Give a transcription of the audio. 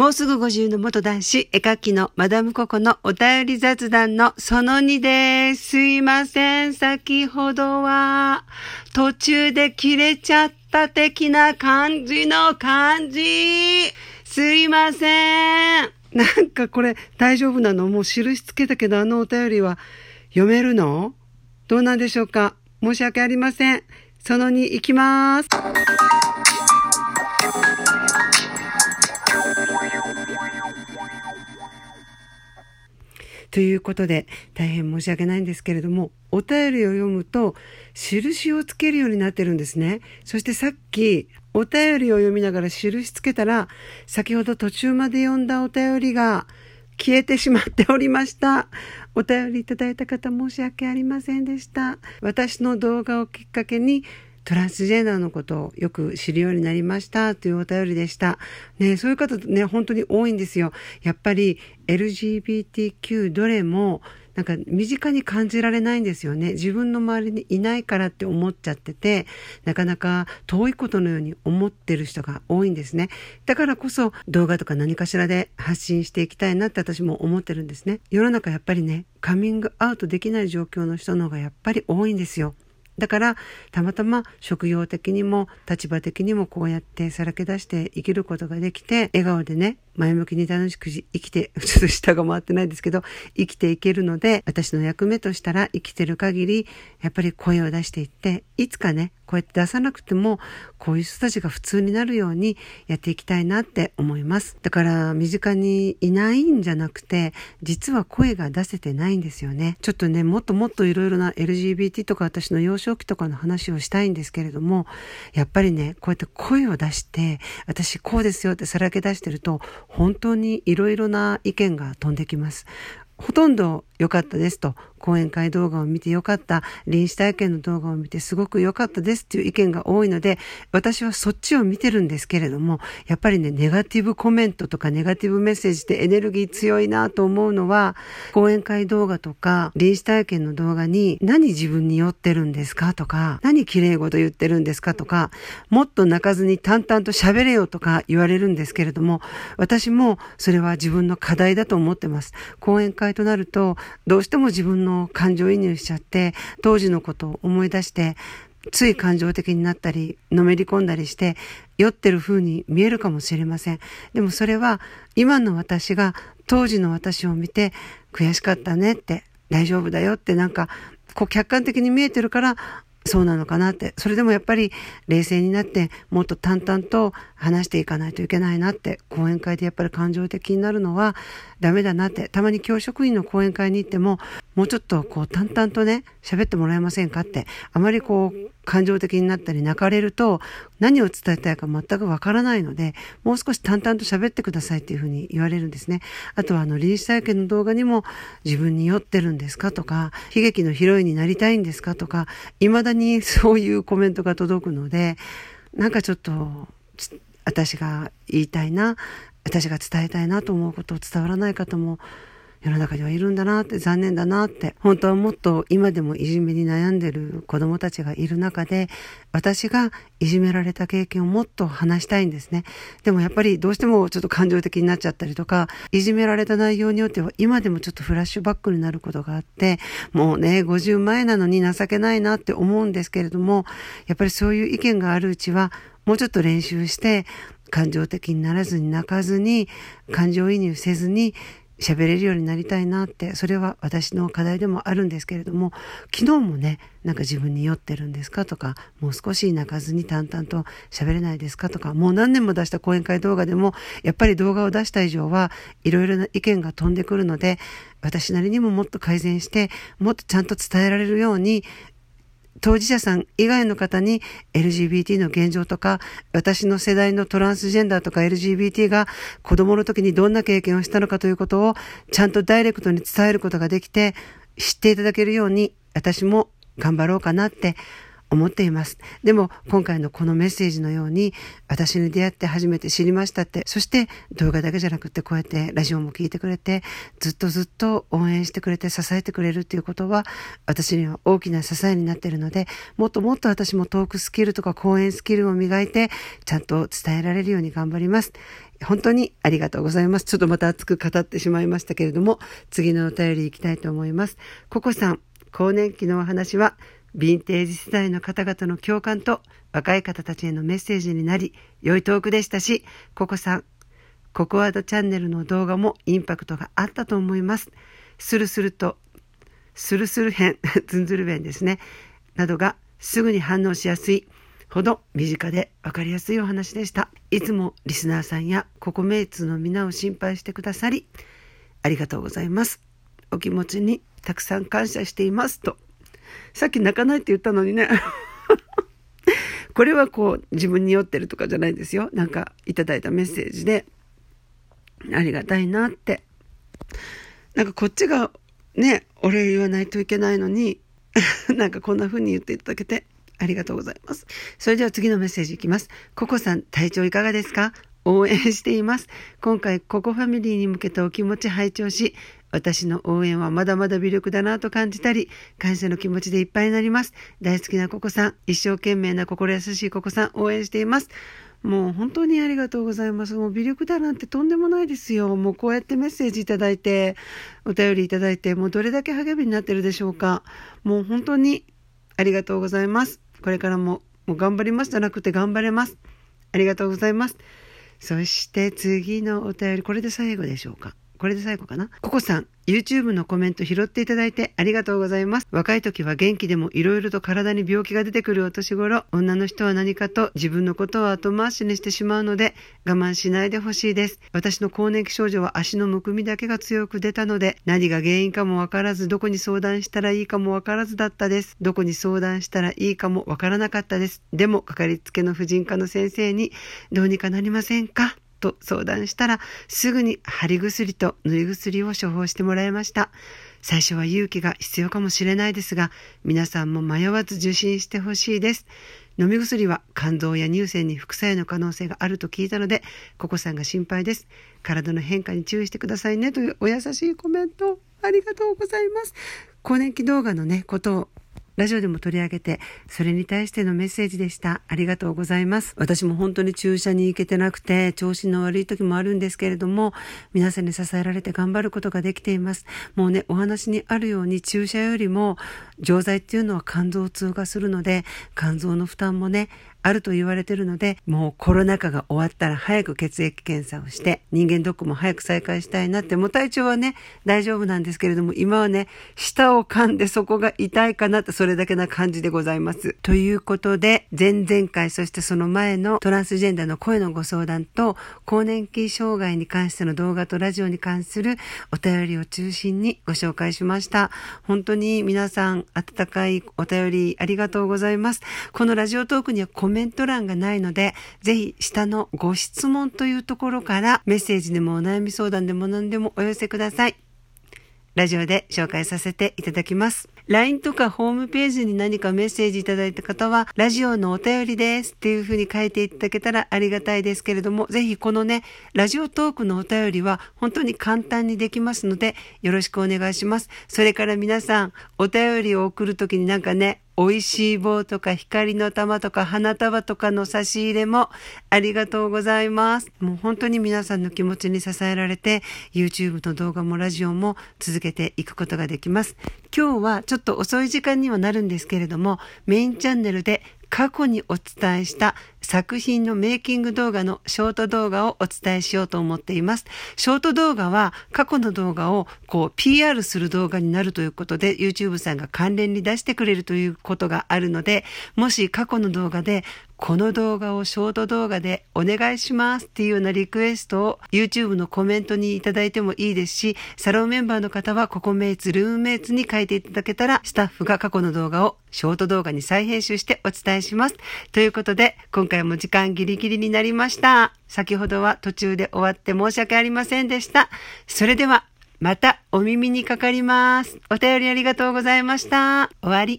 もうすぐ50の元男子、絵描きのマダムココのお便り雑談のその2です。すいません。先ほどは途中で切れちゃった的な感じの感じ。すいません。なんかこれ大丈夫なの？もう印つけたけどあのお便りは読めるの？どうなんでしょうか？申し訳ありません。その2行きます。ということで、大変申し訳ないんですけれども、お便りを読むと、印をつけるようになってるんですね。そしてさっき、お便りを読みながら印つけたら、先ほど途中まで読んだお便りが消えてしまっておりました。お便りいただいた方申し訳ありませんでした。私の動画をきっかけに、トランスジェンダーのことをよく知るようになりましたというお便りでした。ね、そういう方ね、本当に多いんですよ。やっぱり LGBTQ どれもなんか身近に感じられないんですよね。自分の周りにいないからって思っちゃってて、なかなか遠いことのように思ってる人が多いんですね。だからこそ動画とか何かしらで発信していきたいなって私も思ってるんですね。世の中やっぱりね、カミングアウトできない状況の人の方がやっぱり多いんですよ。だからたまたま職業的にも立場的にもこうやってさらけ出して生きることができて笑顔でね前向きに楽しく生きて、ちょっと下が回ってないですけど、生きていけるので、私の役目としたら生きてる限り、やっぱり声を出していって、いつかね、こうやって出さなくても、こういう人たちが普通になるようにやっていきたいなって思います。だから、身近にいないんじゃなくて、実は声が出せてないんですよね。ちょっとね、もっともっといろいろな LGBT とか私の幼少期とかの話をしたいんですけれども、やっぱりね、こうやって声を出して、私こうですよってさらけ出してると、本当にいろいろな意見が飛んできます。ほとんど良かったですと、講演会動画を見て良かった、臨死体験の動画を見てすごく良かったですっていう意見が多いので、私はそっちを見てるんですけれども、やっぱりね、ネガティブコメントとかネガティブメッセージってエネルギー強いなと思うのは、講演会動画とか、臨死体験の動画に、何自分に酔ってるんですかとか、何綺麗事言ってるんですかとか、もっと泣かずに淡々と喋れよとか言われるんですけれども、私もそれは自分の課題だと思ってます。講演会となると、どうしても自分の感情移入しちゃって、当時のことを思い出して、つい感情的になったり、のめり込んだりして、酔ってる風に見えるかもしれません。でもそれは、今の私が当時の私を見て、悔しかったねって、大丈夫だよってなんか、こう客観的に見えてるから、そうなのかなって。それでもやっぱり冷静になってもっと淡々と話していかないといけないなって。講演会でやっぱり感情的になるのはダメだなって。たまに教職員の講演会に行ってももうちょっとこう淡々とね、喋ってもらえませんかって。あまりこう感情的になったり泣かれると何を伝えたいか全くわからないので、もう少し淡々と喋ってくださいっていうふうに言われるんですね。あとはあの臨死体験の動画にも自分に酔ってるんですかとか、悲劇のヒロインになりたいんですかとか、未だにそういうコメントが届くので、なんかちょっと私が言いたいな、私が伝えたいなと思うことを伝わらない方も世の中にはいるんだなって残念だなって本当はもっと今でもいじめに悩んでる子供たちがいる中で私がいじめられた経験をもっと話したいんですね。でもやっぱりどうしてもちょっと感情的になっちゃったりとかいじめられた内容によっては今でもちょっとフラッシュバックになることがあってもうね50前なのに情けないなって思うんですけれどもやっぱりそういう意見があるうちはもうちょっと練習して感情的にならずに泣かずに感情移入せずに喋れるようになりたいなって、それは私の課題でもあるんですけれども、昨日もね、なんか自分に酔ってるんですかとか、もう少し泣かずに淡々と喋れないですかとか、もう何年も出した講演会動画でも、やっぱり動画を出した以上は、いろいろな意見が飛んでくるので、私なりにももっと改善して、もっとちゃんと伝えられるように、当事者さん以外の方に LGBT の現状とか、私の世代のトランスジェンダーとか LGBT が子供の時にどんな経験をしたのかということをちゃんとダイレクトに伝えることができて、知っていただけるように私も頑張ろうかなって思っています。でも今回のこのメッセージのように私に出会って初めて知りましたって、そして動画だけじゃなくてこうやってラジオも聞いてくれてずっとずっと応援してくれて支えてくれるっていうことは私には大きな支えになっているのでもっともっと私もトークスキルとか講演スキルを磨いてちゃんと伝えられるように頑張ります。本当にありがとうございます。ちょっとまた熱く語ってしまいましたけれども、次のお便り行きたいと思います。ココさん、更年期のお話はヴィンテージ世代の方々の共感と若い方たちへのメッセージになり、良いトークでしたし、ココさん、ココワードチャンネルの動画もインパクトがあったと思います。スルスルと、スルスル編、ズンズル弁ですね、などがすぐに反応しやすいほど身近で分かりやすいお話でした。いつもリスナーさんやココメイツの皆を心配してくださり、ありがとうございます。お気持ちにたくさん感謝していますと。さっき泣かないって言ったのにね。これはこう自分に酔ってるとかじゃないですよ。なんかいただいたメッセージでありがたいなって。なんかこっちがね、お礼言わないといけないのに、なんかこんな風に言っていただけてありがとうございます。それでは次のメッセージいきます。ココさん、体調いかがですか？応援しています。今回、ココファミリーに向けたお気持ち拝聴し、私の応援はまだまだ微力だなと感じたり、感謝の気持ちでいっぱいになります。大好きなココさん、一生懸命な心優しいココさん、応援しています。もう本当にありがとうございます。もう微力だなんてとんでもないですよ。もうこうやってメッセージいただいて、お便りいただいて、もうどれだけ励みになってるでしょうか。もう本当にありがとうございます。これからももう頑張りますじゃなくて頑張れます。ありがとうございます。そして次のお便り、これで最後でしょうか。これで最後かな？ココさん、YouTube のコメント拾っていただいてありがとうございます。若い時は元気でも色々と体に病気が出てくるお年頃、女の人は何かと自分のことを後回しにしてしまうので我慢しないでほしいです。私の更年期症状は足のむくみだけが強く出たので、何が原因かもわからず、どこに相談したらいいかもわからずだったです。どこに相談したらいいかもわからなかったです。でも、かかりつけの婦人科の先生に、どうにかなりませんか？と相談したらすぐに貼り薬と塗り薬を処方してもらいました。最初は勇気が必要かもしれないですが皆さんも迷わず受診してほしいです。飲み薬は肝臓や乳腺に副作用の可能性があると聞いたのでココさんが心配です。体の変化に注意してくださいねというお優しいコメントありがとうございます。更年期動画のねことをラジオでも取り上げて、それに対してのメッセージでした。ありがとうございます。私も本当に注射に行けてなくて、調子の悪い時もあるんですけれども、皆さんに支えられて頑張ることができています。もうね、お話にあるように注射よりも、錠剤っていうのは肝臓を通過するので、肝臓の負担もね、あると言われてるので、もうコロナ禍が終わったら早く血液検査をして、人間ドックも早く再開したいなって、もう体調はね、大丈夫なんですけれども、今はね、舌を噛んでそこが痛いかなって、それだけな感じでございます。ということで、前々回、そしてその前のトランスジェンダーの声のご相談と、更年期障害に関しての動画とラジオに関するお便りを中心にご紹介しました。本当に皆さん、温かいお便りありがとうございます。このラジオトークにはコメント欄がないので、ぜひ下のご質問というところからメッセージでもお悩み相談でも何でもお寄せください。ラジオで紹介させていただきます。LINE とかホームページに何かメッセージいただいた方は、ラジオのお便りですっていうふうに書いていただけたらありがたいですけれども、ぜひこのね、ラジオトークのお便りは本当に簡単にできますので、よろしくお願いします。それから皆さん、お便りを送るときになんかね、美味しい棒とか光の玉とか花束とかの差し入れもありがとうございます。もう本当に皆さんの気持ちに支えられて YouTube の動画もラジオも続けていくことができます。今日はちょっと遅い時間にはなるんですけれどもメインチャンネルで過去にお伝えした作品のメイキング動画のショート動画をお伝えしようと思っています。ショート動画は過去の動画をこう PR する動画になるということで YouTube さんが関連に出してくれるということがあるので、もし過去の動画でこの動画をショート動画でお願いしますっていうようなリクエストを YouTube のコメントにいただいてもいいですし、サロンメンバーの方はココメイツ、ルームメイツに書いていただけたら、スタッフが過去の動画をショート動画に再編集してお伝えします。ということで、今回回も時間ギリギリになりました。先ほどは途中で終わって申し訳ありませんでした。それでは、またお耳にかかります。お便りありがとうございました。終わり。